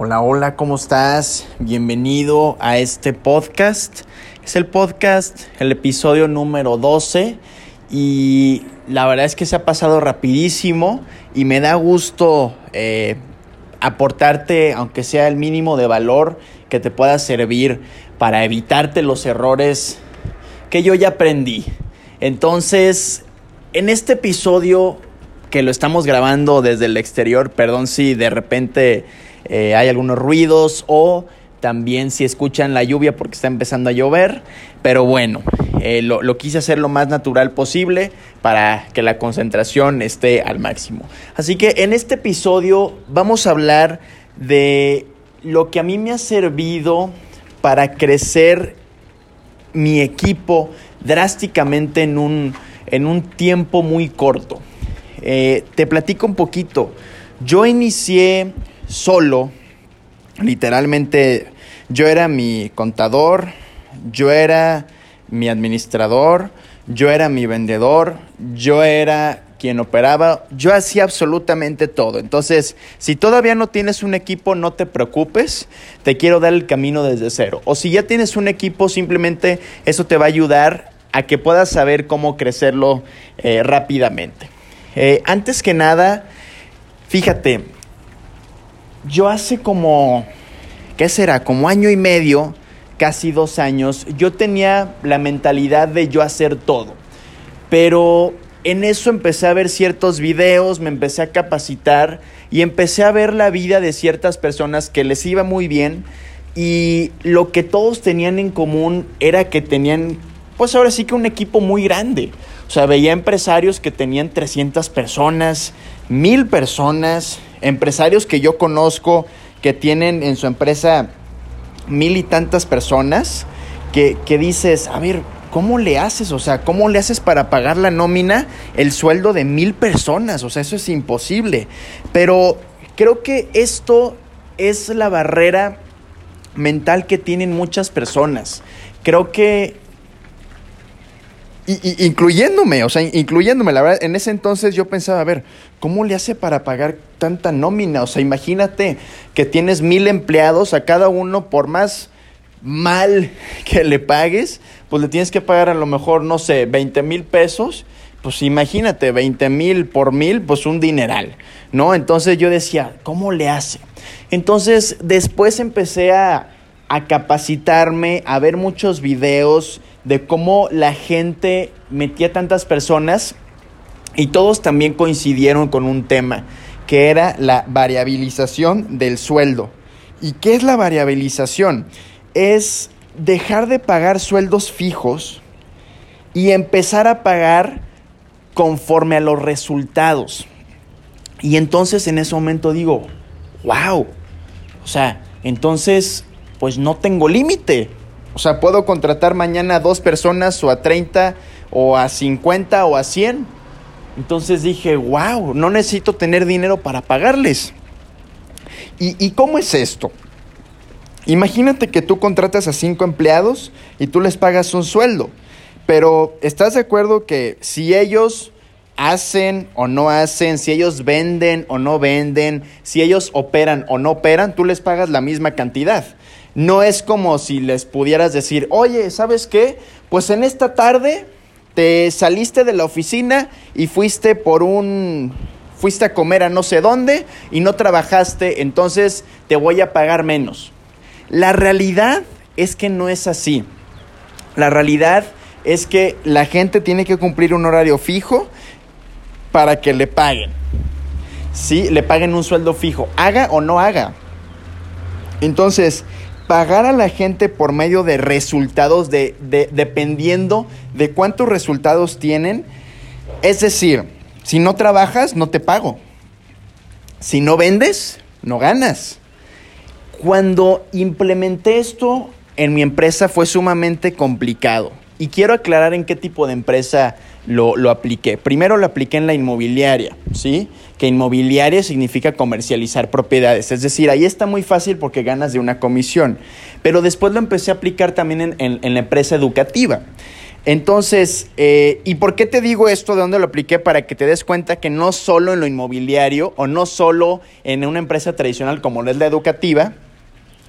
Hola, hola, ¿cómo estás? Bienvenido a este podcast. Es el podcast, el episodio número 12 y la verdad es que se ha pasado rapidísimo y me da gusto eh, aportarte, aunque sea el mínimo de valor que te pueda servir para evitarte los errores que yo ya aprendí. Entonces, en este episodio que lo estamos grabando desde el exterior, perdón si de repente eh, hay algunos ruidos o también si escuchan la lluvia porque está empezando a llover. Pero bueno, eh, lo, lo, quise hacer lo más natural posible para que la concentración esté al máximo. Así que en este episodio vamos a hablar de lo que a mí me ha servido para crecer mi equipo drásticamente en un, en un tiempo muy corto. Eh, te platico un poquito. Yo inicié solo, literalmente yo era mi contador, yo era mi administrador, yo era mi vendedor, yo era quien operaba, yo hacía absolutamente todo. Entonces, si todavía no tienes un equipo, no te preocupes, te quiero dar el camino desde cero. O si ya tienes un equipo, simplemente eso te va a ayudar a que puedas saber cómo crecerlo eh, rápidamente. Eh, antes que nada, fíjate, yo hace como, ¿qué será? Como año y medio, casi dos años, yo tenía la mentalidad de yo hacer todo. Pero en eso empecé a ver ciertos videos, me empecé a capacitar y empecé a ver la vida de ciertas personas que les iba muy bien y lo que todos tenían en común era que tenían, pues ahora sí que un equipo muy grande. O sea, veía empresarios que tenían 300 personas, mil personas, empresarios que yo conozco que tienen en su empresa mil y tantas personas, que, que dices, a ver, ¿cómo le haces? O sea, ¿cómo le haces para pagar la nómina el sueldo de mil personas? O sea, eso es imposible. Pero creo que esto es la barrera mental que tienen muchas personas. Creo que y, incluyéndome, o sea, incluyéndome, la verdad, en ese entonces yo pensaba, a ver, ¿cómo le hace para pagar tanta nómina? O sea, imagínate que tienes mil empleados, a cada uno, por más mal que le pagues, pues le tienes que pagar a lo mejor, no sé, 20 mil pesos, pues imagínate, 20 mil por mil, pues un dineral, ¿no? Entonces yo decía, ¿cómo le hace? Entonces después empecé a, a capacitarme, a ver muchos videos, de cómo la gente metía tantas personas y todos también coincidieron con un tema, que era la variabilización del sueldo. ¿Y qué es la variabilización? Es dejar de pagar sueldos fijos y empezar a pagar conforme a los resultados. Y entonces en ese momento digo, wow, o sea, entonces pues no tengo límite. O sea, puedo contratar mañana a dos personas o a 30 o a 50 o a 100. Entonces dije, wow, no necesito tener dinero para pagarles. ¿Y, ¿Y, cómo es esto? Imagínate que tú contratas a cinco empleados y tú les pagas un sueldo. Pero ¿estás de acuerdo que si ellos hacen o no hacen, si ellos venden o no venden, si ellos operan o no operan, tú les pagas la misma cantidad? No es como si les pudieras decir, oye, ¿sabes qué? Pues en esta tarde te saliste de la oficina y fuiste por un... fuiste a comer a no sé dónde y no trabajaste, entonces te voy a pagar menos. La realidad es que no es así. La realidad es que la gente tiene que cumplir un horario fijo para que le paguen. Sí, le paguen un sueldo fijo, haga o no haga. Entonces, pagar a la gente por medio de resultados, de, dependiendo de cuántos resultados tienen. Es decir, si no trabajas, no te pago. Si no vendes, no ganas. Cuando implementé esto en mi empresa fue sumamente complicado. Y quiero aclarar en qué tipo de empresa lo, lo, apliqué. Primero lo apliqué en la inmobiliaria, ¿sí? Que inmobiliaria significa comercializar propiedades. Es decir, ahí está muy fácil porque ganas de una comisión. Pero después lo empecé a aplicar también en, en, en la empresa educativa. Entonces, eh, ¿y por qué te digo esto? ¿De dónde lo apliqué? Para que te des cuenta que no solo en lo inmobiliario o no solo en una empresa tradicional como es la educativa,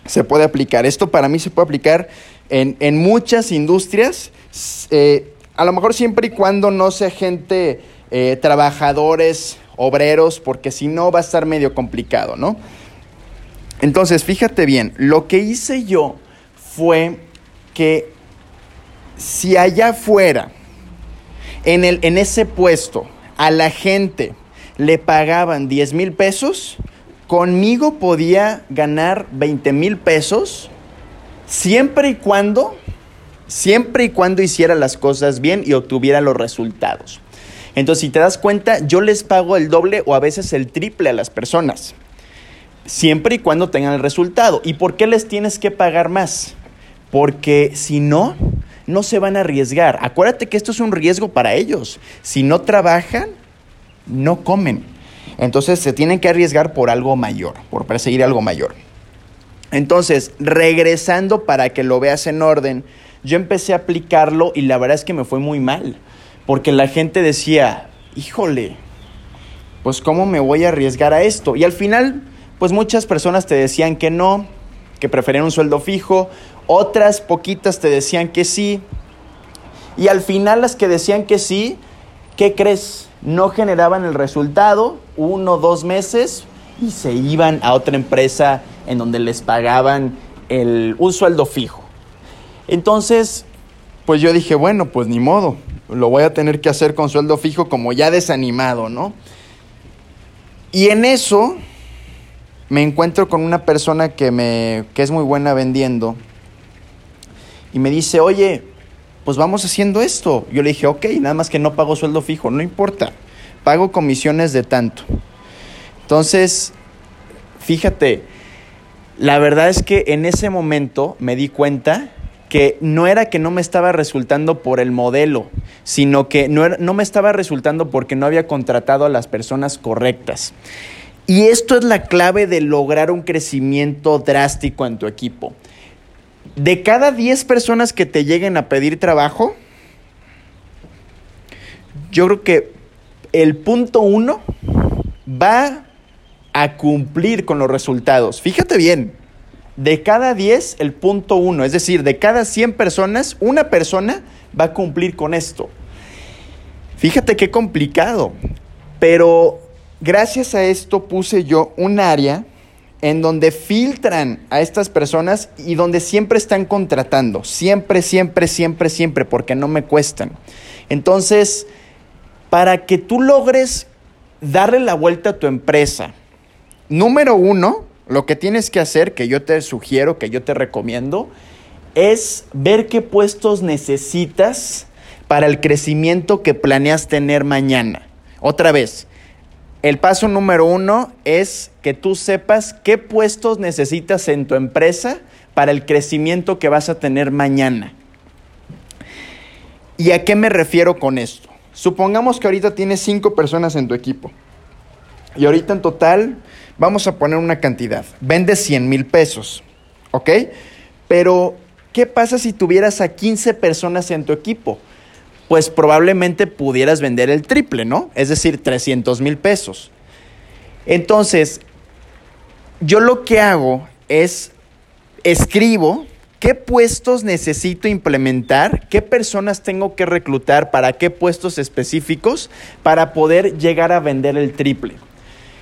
se puede aplicar. Esto para mí se puede aplicar en, muchas industrias, eh, a lo mejor siempre y cuando no sea gente, eh, trabajadores, obreros, porque si no va a estar medio complicado, ¿no? Entonces, fíjate bien, lo que hice yo fue que si allá afuera, en, el, en ese puesto, a la gente le pagaban 10 mil pesos, conmigo podía ganar 20 mil pesos siempre y cuando, siempre y cuando hiciera las cosas bien y obtuviera los resultados. Entonces, si te das cuenta, yo les pago el doble o a veces el triple a las personas, siempre y cuando tengan el resultado. ¿Y por qué les tienes que pagar más? Porque si no, no se van a arriesgar. Acuérdate que esto es un riesgo para ellos. Si no trabajan, no comen. Entonces se tienen que arriesgar por algo mayor, por perseguir algo mayor. Entonces, regresando para que lo veas en orden, yo empecé a aplicarlo y la verdad es que me fue muy mal, porque la gente decía, híjole, pues cómo me voy a arriesgar a esto. Y al final, pues muchas personas te decían que no, que preferían un sueldo fijo, otras poquitas te decían que sí, y al final las que decían que sí, ¿qué crees? no generaban el resultado, uno o dos meses, y se iban a otra empresa en donde les pagaban el, un sueldo fijo. Entonces, pues yo dije, bueno, pues ni modo, lo voy a tener que hacer con sueldo fijo como ya desanimado, ¿no? Y en eso me encuentro con una persona que, me, que es muy buena vendiendo y me dice, oye, pues vamos haciendo esto. Yo le dije, ok, nada más que no pago sueldo fijo, no importa, pago comisiones de tanto. Entonces, fíjate, la verdad es que en ese momento me di cuenta que no era que no me estaba resultando por el modelo, sino que no, no me estaba resultando porque no había contratado a las personas correctas. Y esto es la clave de lograr un crecimiento drástico en tu equipo de cada 10 personas que te lleguen a pedir trabajo, yo creo que el punto uno va a cumplir con los resultados. Fíjate bien, de cada 10, el punto uno, es decir, de cada 100 personas, una persona va a cumplir con esto. Fíjate qué complicado, pero gracias a esto puse yo un área en donde filtran a estas personas y donde siempre están contratando, siempre, siempre, siempre, siempre, porque no me cuestan. Entonces, para que tú logres darle la vuelta a tu empresa, número uno, lo que tienes que hacer, que yo te sugiero, que yo te recomiendo, es ver qué puestos necesitas para el crecimiento que planeas tener mañana. Otra vez, el paso número uno es que tú sepas qué puestos necesitas en tu empresa para el crecimiento que vas a tener mañana. ¿Y a qué me refiero con esto? Supongamos que ahorita tienes cinco personas en tu equipo. Y ahorita en total vamos a poner una cantidad. Vende 100 mil pesos. ¿Ok? Pero, ¿qué pasa si tuvieras a 15 personas en tu equipo? pues probablemente pudieras vender el triple, ¿no? Es decir, 300 mil pesos. Entonces, yo lo que hago es escribo qué puestos necesito implementar, qué personas tengo que reclutar para qué puestos específicos para poder llegar a vender el triple.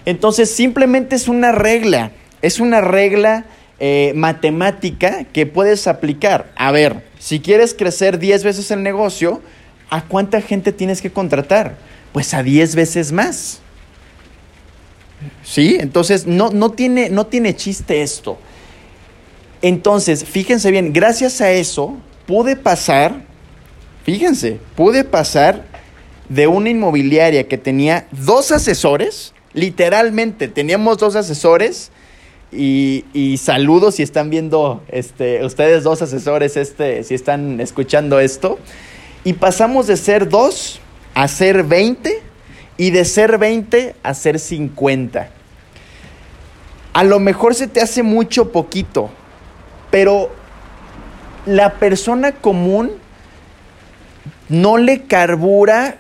Entonces, simplemente es una regla, es una regla eh, matemática que puedes aplicar. A ver, si quieres crecer 10 veces el negocio, ¿a cuánta gente tienes que contratar? Pues a 10 veces más. ¿Sí? Entonces, no, no, tiene, no tiene chiste esto. Entonces, fíjense bien, gracias a eso pude pasar, fíjense, pude pasar de una inmobiliaria que tenía dos asesores, literalmente teníamos dos asesores, y, y, saludos si están viendo, este, ustedes dos asesores, este, si están escuchando esto. Y pasamos de ser dos a ser 20 y de ser 20 a ser 50. A lo mejor se te hace mucho poquito, pero la persona común no le carbura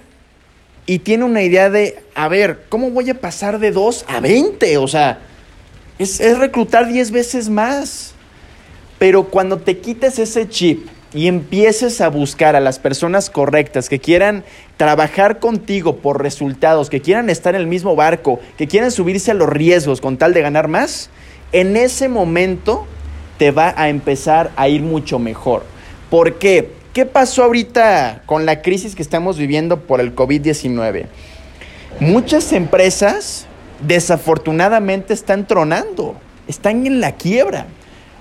y tiene una idea de, a ver, ¿cómo voy a pasar de 2 a 20? O sea, es, es reclutar 10 veces más. Pero cuando te quites ese chip y empieces a buscar a las personas correctas que quieran trabajar contigo por resultados, que quieran estar en el mismo barco, que quieran subirse a los riesgos con tal de ganar más, en ese momento te va a empezar a ir mucho mejor. ¿Por qué? ¿Qué pasó ahorita con la crisis que estamos viviendo por el COVID-19? Muchas empresas desafortunadamente están tronando, están en la quiebra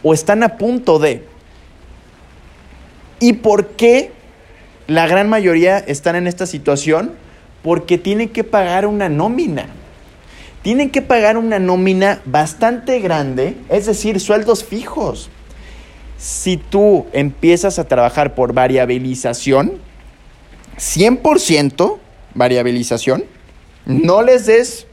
o están a punto de. ¿Y por qué la gran mayoría están en esta situación? Porque tienen que pagar una nómina. Tienen que pagar una nómina bastante grande, es decir, sueldos fijos. Si tú empiezas a trabajar por variabilización, 100% variabilización, no les des,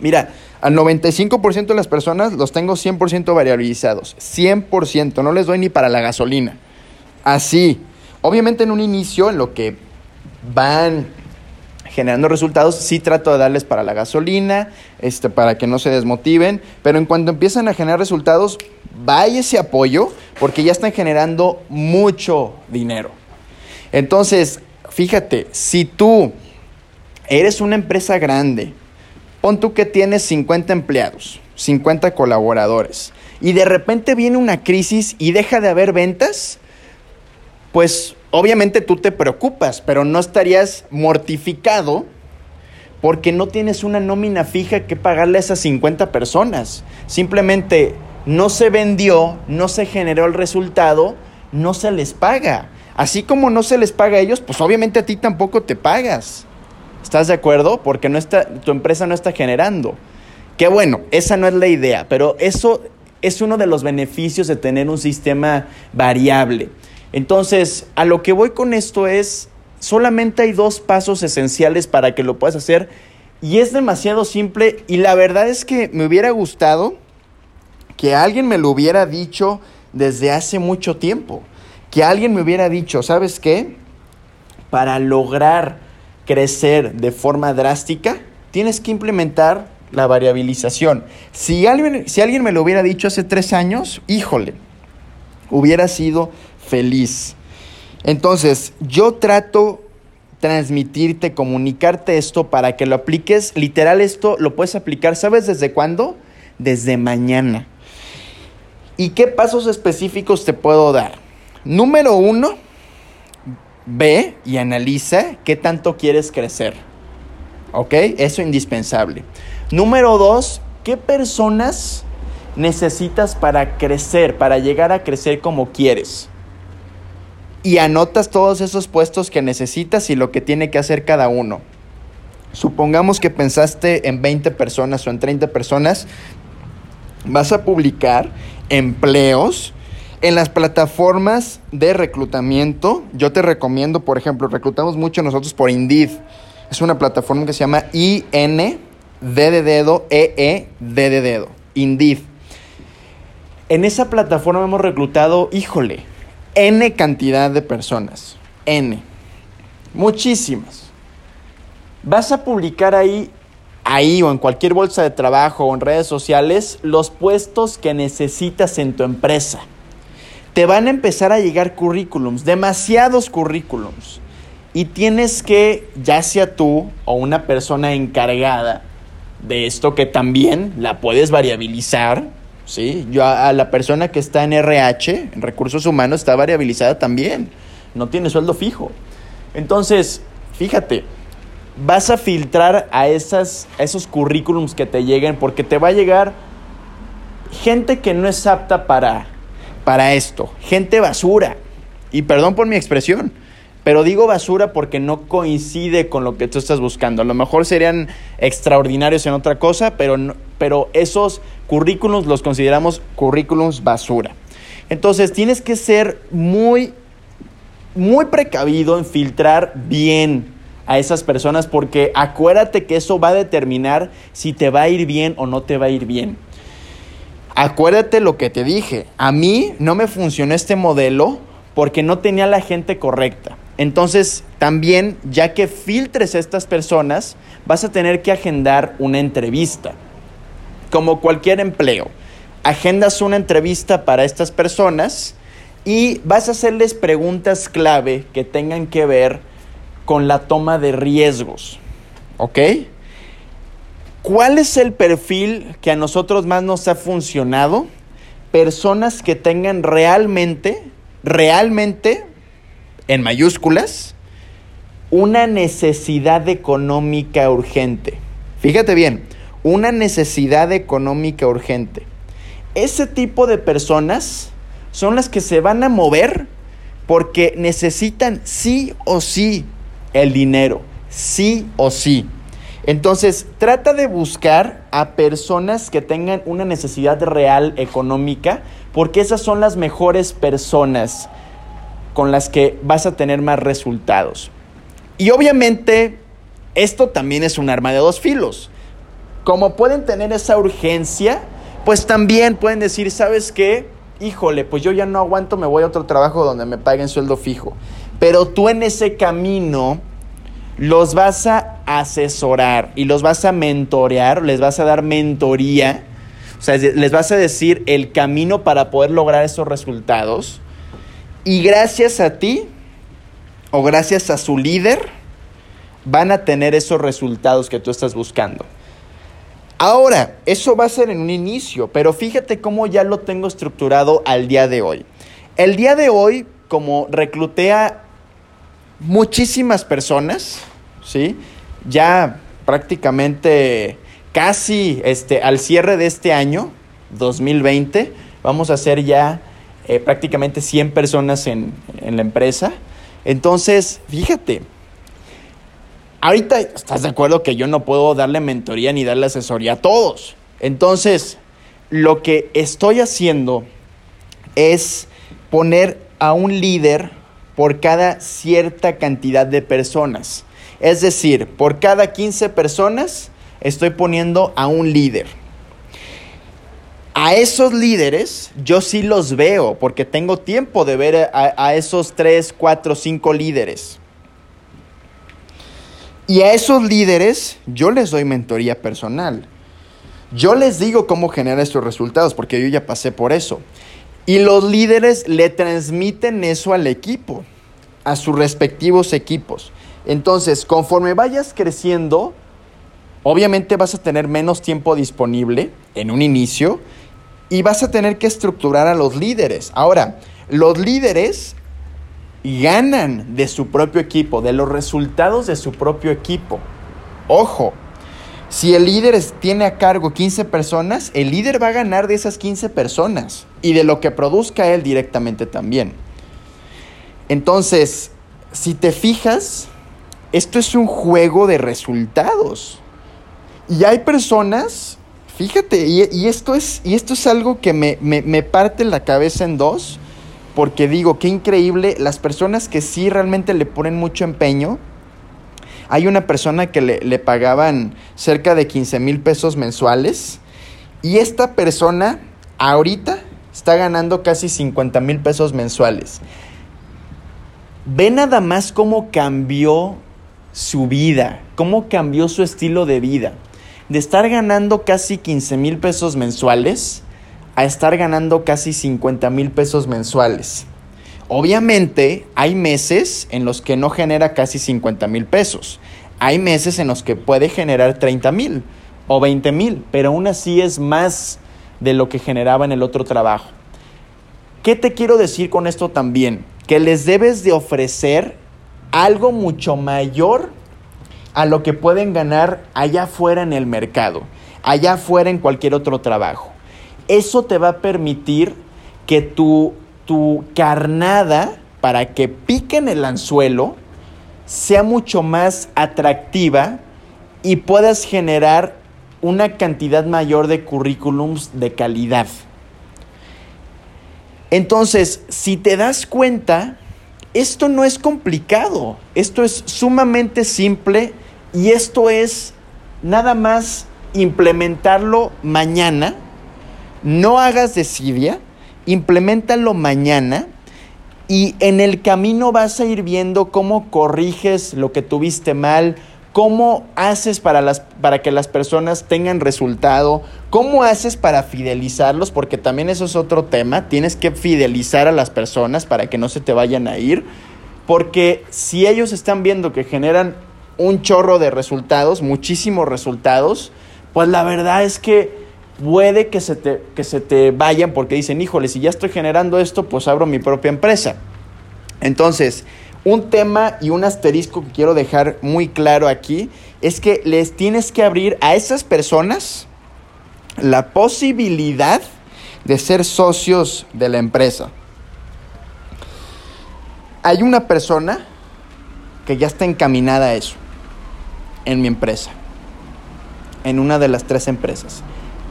mira, al 95% de las personas los tengo 100% variabilizados, 100%, no les doy ni para la gasolina. Así, obviamente en un inicio, en lo que van generando resultados, sí trato de darles para la gasolina, este, para que no se desmotiven, pero en cuanto empiezan a generar resultados, vaya ese apoyo, porque ya están generando mucho dinero. Entonces, fíjate, si tú eres una empresa grande, pon tú que tienes 50 empleados, 50 colaboradores, y de repente viene una crisis y deja de haber ventas, pues obviamente tú te preocupas, pero no estarías mortificado porque no tienes una nómina fija que pagarle a esas 50 personas. Simplemente no se vendió, no se generó el resultado, no se les paga. Así como no se les paga a ellos, pues obviamente a ti tampoco te pagas. ¿Estás de acuerdo? Porque no está, tu empresa no está generando. Qué bueno, esa no es la idea, pero eso es uno de los beneficios de tener un sistema variable. Entonces, a lo que voy con esto es, solamente hay dos pasos esenciales para que lo puedas hacer y es demasiado simple y la verdad es que me hubiera gustado que alguien me lo hubiera dicho desde hace mucho tiempo, que alguien me hubiera dicho, ¿sabes qué? Para lograr crecer de forma drástica, tienes que implementar la variabilización. Si alguien, si alguien me lo hubiera dicho hace tres años, híjole, hubiera sido feliz. Entonces, yo trato transmitirte, comunicarte esto para que lo apliques. Literal, esto lo puedes aplicar, ¿sabes desde cuándo? Desde mañana. ¿Y qué pasos específicos te puedo dar? Número uno, ve y analiza qué tanto quieres crecer. ¿Ok? Eso es indispensable. Número dos, ¿qué personas necesitas para crecer, para llegar a crecer como quieres? Y anotas todos esos puestos que necesitas y lo que tiene que hacer cada uno. Supongamos que pensaste en 20 personas o en 30 personas, vas a publicar empleos en las plataformas de reclutamiento. Yo te recomiendo, por ejemplo, reclutamos mucho nosotros por Indeed. Es una plataforma que se llama IN D de dedo E E D de dedo. Indeed. En esa plataforma hemos reclutado, híjole, N cantidad de personas. N. Muchísimas. Vas a publicar ahí, ahí o en cualquier bolsa de trabajo o en redes sociales los puestos que necesitas en tu empresa. Te van a empezar a llegar currículums, demasiados currículums. Y tienes que, ya sea tú o una persona encargada de esto que también la puedes variabilizar, ¿sí? Yo a, la persona que está en RH, en recursos humanos, está variabilizada también. No tiene sueldo fijo. Entonces, fíjate, vas a filtrar a, esas, a esos currículums que te lleguen porque te va a llegar gente que no es apta para, para esto, gente basura. Y perdón por mi expresión, pero digo basura porque no coincide con lo que tú estás buscando. A lo mejor serían extraordinarios en otra cosa, pero, pero esos currículums los consideramos currículums basura. Entonces tienes que ser muy, muy precavido en filtrar bien a esas personas porque acuérdate que eso va a determinar si te va a ir bien o no te va a ir bien. Acuérdate lo que te dije. A mí no me funcionó este modelo porque no tenía la gente correcta. Entonces, también, ya que filtres a estas personas, vas a tener que agendar una entrevista. Como cualquier empleo, agendas una entrevista para estas personas y vas a hacerles preguntas clave que tengan que ver con la toma de riesgos. ¿Ok? ¿Cuál es el perfil que a nosotros más nos ha funcionado? Personas que tengan realmente, realmente, en mayúsculas, una necesidad económica urgente. Fíjate bien, una necesidad económica urgente. Ese tipo de personas son las que se van a mover porque necesitan sí o sí el dinero, sí o sí. Entonces, trata de buscar a personas que tengan una necesidad real económica, porque esas son las mejores personas con las que vas a tener más resultados. Y obviamente, esto también es un arma de dos filos. Como pueden tener esa urgencia, pues también pueden decir, ¿sabes qué? híjole, pues yo ya no aguanto, me voy a otro trabajo donde me paguen sueldo fijo. Pero tú en ese camino los vas a asesorar y los vas a mentorear, les vas a dar mentoría, o sea, les vas a decir el camino para poder lograr esos resultados. Y gracias a ti o gracias a su líder, van a tener esos resultados que tú estás buscando. Ahora, eso va a ser en un inicio, pero fíjate cómo ya lo tengo estructurado al día de hoy. El día de hoy, como recluté a muchísimas personas, ¿sí? Ya prácticamente casi este, al cierre de este año, 2020, vamos a ser ya eh, prácticamente 100 personas en, en la empresa. Entonces, fíjate, ahorita estás de acuerdo que yo no puedo darle mentoría ni darle asesoría a todos. Entonces, lo que estoy haciendo es poner a un líder por cada cierta cantidad de personas. Es decir, por cada 15 personas estoy poniendo a un líder. A esos líderes yo sí los veo porque tengo tiempo de ver a, a esos 3, 4, 5 líderes. Y a esos líderes yo les doy mentoría personal. Yo les digo cómo generar estos resultados, porque yo ya pasé por eso. Y los líderes le transmiten eso al equipo, a sus respectivos equipos. Entonces, conforme vayas creciendo, obviamente vas a tener menos tiempo disponible en un inicio y vas a tener que estructurar a los líderes. Ahora, los líderes ganan de su propio equipo, de los resultados de su propio equipo. Ojo, si el líder tiene a cargo 15 personas, el líder va a ganar de esas 15 personas y de lo que produzca él directamente también. Entonces, si te fijas, esto es un juego de resultados. Y hay personas, fíjate, y, esto, es, y esto es algo que me, me parte la cabeza en dos porque digo, qué increíble, las personas que sí realmente le ponen mucho empeño, hay una persona que le, pagaban cerca de 15 mil pesos mensuales y esta persona ahorita está ganando casi 50 mil pesos mensuales. Ve nada más cómo cambió su vida, cómo cambió su estilo de vida. De estar ganando casi 15 mil pesos mensuales a estar ganando casi 50 mil pesos mensuales. Obviamente hay meses en los que no genera casi 50 mil pesos. Hay meses en los que puede generar 30 mil o 20 mil, pero aún así es más de lo que generaba en el otro trabajo. ¿Qué te quiero decir con esto también? Que les debes de ofrecer algo mucho mayor a lo que pueden ganar allá afuera en el mercado, allá afuera en cualquier otro trabajo. Eso te va a permitir que tu, tu carnada, para que piquen el anzuelo, sea mucho más atractiva y puedas generar una cantidad mayor de currículums de calidad. Entonces, si te das cuenta, esto no es complicado, esto es sumamente simple y esto es nada más implementarlo mañana no hagas desidia, implementalo mañana Y en el camino vas a ir viendo cómo corriges lo que tuviste mal, cómo haces para, las, para que las personas tengan resultado, cómo haces para fidelizarlos, porque también eso es otro tema, tienes que fidelizar a las personas para que no se te vayan a ir, porque si ellos están viendo que generan un chorro de resultados, muchísimos resultados, pues la verdad es que puede que se te, que se te vayan porque dicen, híjole, si ya estoy generando esto, pues abro mi propia empresa. Entonces, un tema y un asterisco que quiero dejar muy claro aquí es que les tienes que abrir a esas personas la posibilidad de ser socios de la empresa. Hay una persona que ya está encaminada a eso en mi empresa, en una de las tres empresas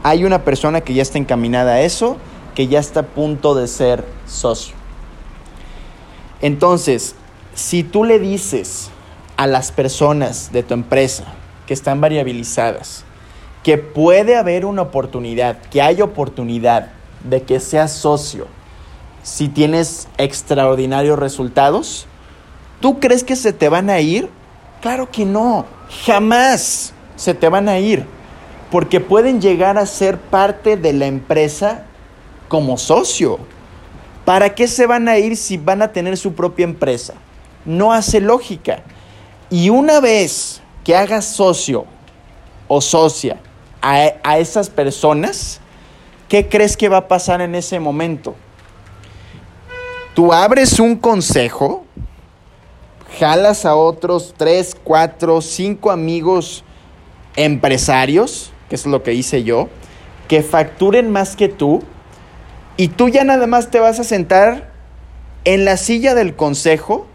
hay una persona que ya está encaminada a eso, que ya está a punto de ser socio. Entonces, si tú le dices a las personas de tu empresa que están variabilizadas, que puede haber una oportunidad, que hay oportunidad de que seas socio si tienes extraordinarios resultados, ¿tú crees que se te van a ir? Claro que no, jamás se te van a ir porque pueden llegar a ser parte de la empresa como socio. ¿Para qué se van a ir si van a tener su propia empresa? No hace lógica. Y una vez que hagas socio o socia a, esas personas, ¿qué crees que va a pasar en ese momento? Tú abres un consejo, jalas a otros tres, cuatro, cinco amigos empresarios que es lo que hice yo, que facturen más que tú y tú ya nada más te vas a sentar en la silla del consejo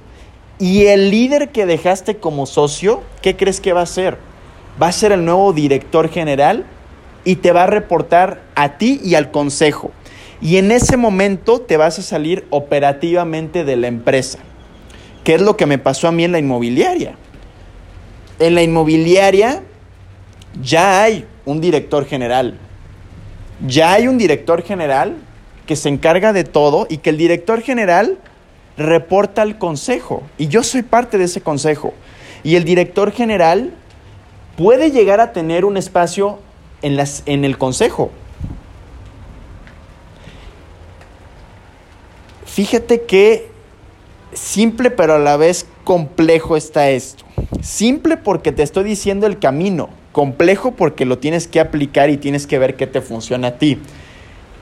y el líder que dejaste como socio, ¿qué crees que va a ser? Va a ser el nuevo director general y te va a reportar a ti y al consejo. Y en ese momento te vas a salir operativamente de la empresa. ¿Qué es lo que me pasó a mí en la inmobiliaria? En la inmobiliaria ya hay un director general. Ya hay un director general que se encarga de todo y que el director general reporta al consejo. Y yo soy parte de ese consejo. Y el director general puede llegar a tener un espacio en, las, en el consejo. Fíjate que simple pero a la vez complejo está esto. Simple porque te estoy diciendo el camino. Complejo porque lo tienes que aplicar y tienes que ver qué te funciona a ti.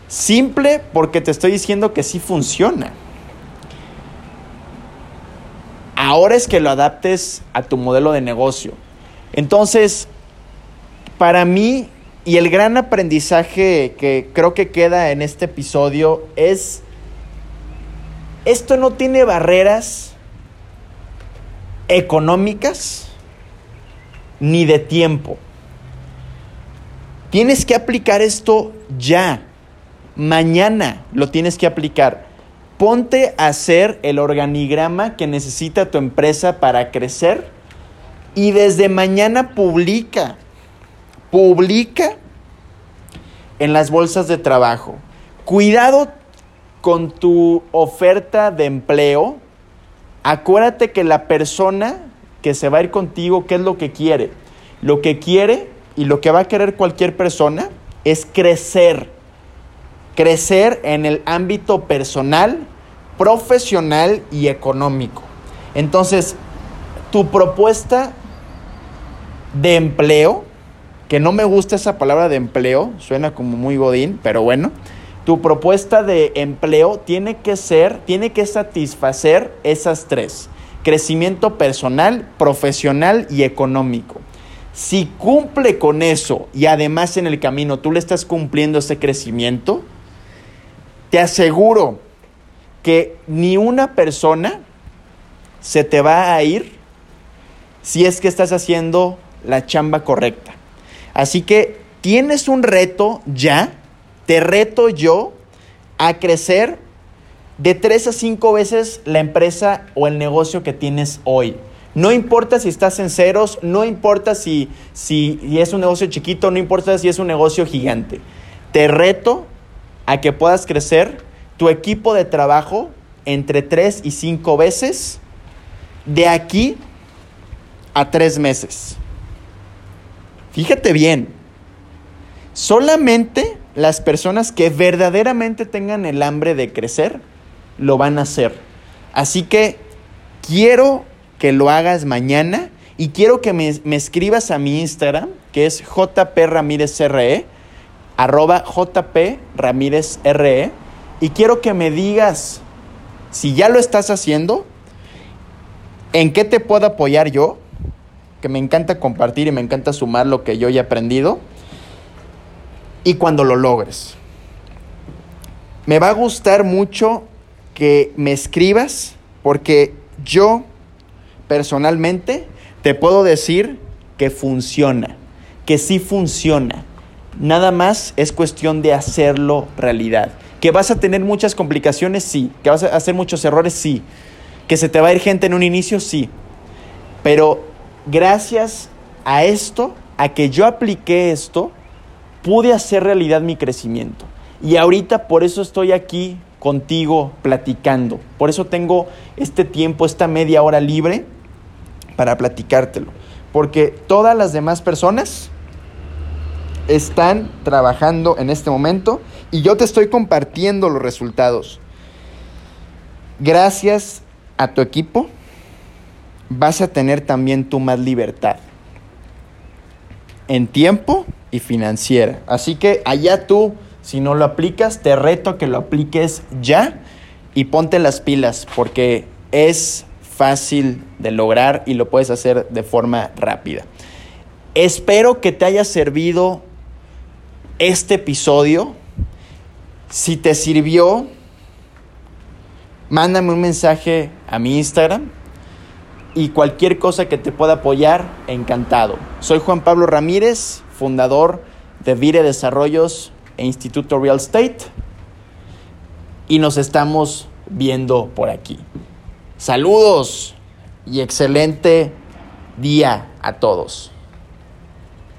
Simple porque te estoy diciendo que sí funciona. Ahora es que lo adaptes a tu modelo de negocio. Entonces, para mí, y el gran aprendizaje que creo que queda en este episodio es, esto no tiene barreras económicas ni de tiempo. Tienes que aplicar esto ya. Mañana lo tienes que aplicar. Ponte a hacer el organigrama que necesita tu empresa para crecer y desde mañana publica. Publica en las bolsas de trabajo. Cuidado con tu oferta de empleo. Acuérdate que la persona que se va a ir contigo, ¿qué es lo que quiere? Lo que quiere y lo que va a querer cualquier persona es crecer. Crecer en el ámbito personal, profesional y económico. Entonces, tu propuesta de empleo, que no me gusta esa palabra de empleo, suena como muy godín, pero bueno, tu propuesta de empleo tiene que ser, tiene que satisfacer esas tres crecimiento personal, profesional y económico. Si cumple con eso y además en el camino tú le estás cumpliendo ese crecimiento, te aseguro que ni una persona se te va a ir si es que estás haciendo la chamba correcta. Así que tienes un reto ya, te reto yo a crecer de tres a cinco veces la empresa o el negocio que tienes hoy. No importa si estás en ceros, no importa si, si es un negocio chiquito, no importa si es un negocio gigante. Te reto a que puedas crecer, tu equipo de trabajo entre 3 y 5 veces de aquí a 3 meses. Fíjate bien, solamente las personas que verdaderamente tengan el hambre de crecer lo van a hacer. Así que quiero que lo hagas mañana y quiero que me, escribas a mi Instagram, que es jpramírezre, arroba jpramírezre, y quiero que me digas si ya lo estás haciendo, en qué te puedo apoyar yo, que me encanta compartir y me encanta sumar lo que yo he aprendido, y cuando lo logres. Me va a gustar mucho que me escribas, porque yo personalmente te puedo decir que funciona, que sí funciona. Nada más es cuestión de hacerlo realidad. Que vas a tener muchas complicaciones, sí. Que vas a hacer muchos errores, sí. Que se te va a ir gente en un inicio, sí. Pero gracias a esto, a que yo apliqué esto, pude hacer realidad mi crecimiento. Y ahorita por eso estoy aquí contigo platicando. Por eso tengo este tiempo, esta media hora libre para platicártelo. Porque todas las demás personas están trabajando en este momento y yo te estoy compartiendo los resultados. Gracias a tu equipo vas a tener también tu más libertad en tiempo y financiera. Así que allá tú, si no lo aplicas, te reto a que lo apliques ya y ponte las pilas porque es fácil de lograr y lo puedes hacer de forma rápida. Espero que te haya servido este episodio. Si te sirvió, mándame un mensaje a mi Instagram y cualquier cosa que te pueda apoyar, encantado. Soy Juan Pablo Ramírez, fundador de Vire Desarrollos e Instituto Real Estate y nos estamos viendo por aquí. Saludos y excelente día a todos.